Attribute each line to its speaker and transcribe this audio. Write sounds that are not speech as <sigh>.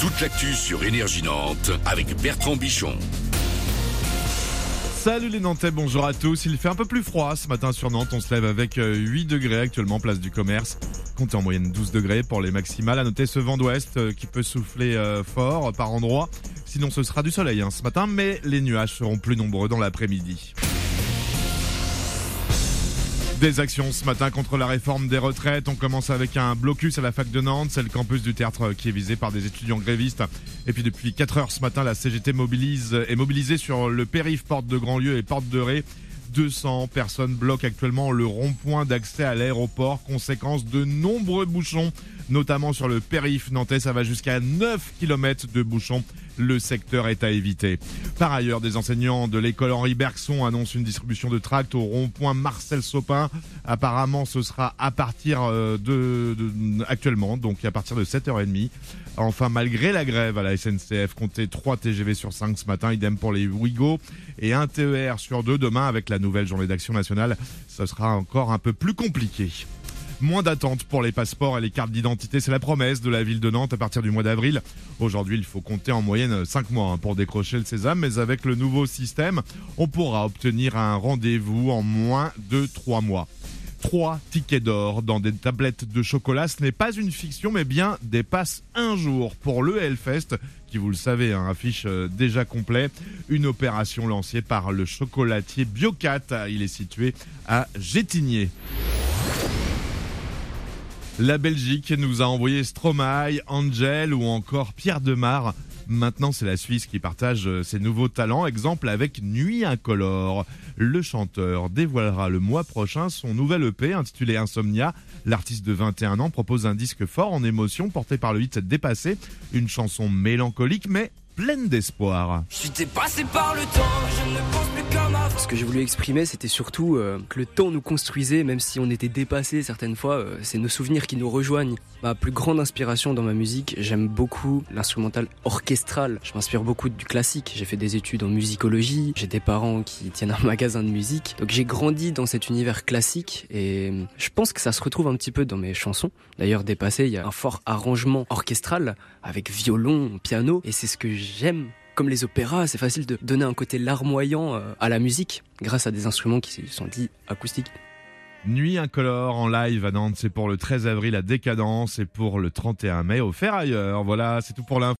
Speaker 1: Toute l'actu sur Énergie Nantes avec Bertrand Bichon.
Speaker 2: Salut les Nantais, bonjour à tous. Il fait un peu plus froid ce matin sur Nantes. On se lève avec 8 euh, degrés actuellement, place du commerce. Comptez en moyenne 12 degrés pour les maximales. À noter ce vent d'ouest euh, qui peut souffler euh, fort par endroits. Sinon, ce sera du soleil hein, ce matin, mais les nuages seront plus nombreux dans l'après-midi. Des actions ce matin contre la réforme des retraites. On commence avec un blocus à la fac de Nantes. C'est le campus du théâtre qui est visé par des étudiants grévistes. Et puis depuis 4 heures ce matin, la CGT mobilise, est mobilisée sur le périph' porte de Grandlieu et porte de Ré. 200 personnes bloquent actuellement le rond-point d'accès à l'aéroport, conséquence de nombreux bouchons, notamment sur le périph' nantais. Ça va jusqu'à 9 km de bouchons. Le secteur est à éviter. Par ailleurs, des enseignants de l'école Henri Bergson annoncent une distribution de tracts au rond-point Marcel Sopin. Apparemment, ce sera à partir euh, de, actuellement, donc à partir de 7h30. Enfin, malgré la grève à la SNCF, comptez 3 TGV sur 5 ce matin, idem pour les Ouigo, et un TER sur 2 demain avec la nouvelle journée d'action nationale. Ce sera encore un peu plus compliqué. Moins d'attente pour les passeports et les cartes d'identité, c'est la promesse de la ville de Nantes à partir du mois d'avril. Aujourd'hui, il faut compter en moyenne 5 mois hein, pour décrocher le sésame, mais avec le nouveau système, on pourra obtenir un rendez-vous en moins de 3 mois. 3 tickets d'or dans des tablettes de chocolat. Ce n'est pas une fiction, mais bien des passes un jour pour le Hellfest, qui, vous le savez, hein, affiche euh, déjà complet. Une opération lancée par le chocolatier Biocat. Il est situé à Gétigné. La Belgique nous a envoyé Stromae, Angel ou encore Pierre Demar. Maintenant, c'est la Suisse qui partage euh, ses nouveaux talents. Exemple avec Nuit Incolore. Le chanteur dévoilera le mois prochain son nouvel EP intitulé Insomnia. L'artiste de 21 ans propose un disque fort en émotion porté par le hit Dépassé. Une chanson mélancolique mais pleine d'espoir.
Speaker 3: Ce que j'ai voulu exprimer, c'était surtout euh, que le temps nous construisait, même si on était dépassé certaines fois, euh, c'est nos souvenirs qui nous rejoignent. Ma plus grande inspiration dans ma musique, j'aime beaucoup l'instrumental orchestral. Je m'inspire beaucoup du classique. J'ai fait des études en musicologie, j'ai des parents qui tiennent un <laughs> magasin de musique. Donc j'ai grandi dans cet univers classique et je pense que ça se retrouve un petit peu dans mes chansons. D'ailleurs, dépassé, il y a un fort arrangement orchestral avec violon, piano et c'est ce que j'aime. Comme les opéras, c'est facile de donner un côté larmoyant euh, à la musique grâce à des instruments qui sont dits acoustiques.
Speaker 2: Nuit incolore en live à Nantes, c'est pour le 13 avril à Décadence et pour le 31 mai au Ferrailleur. Voilà, c'est tout pour l'info.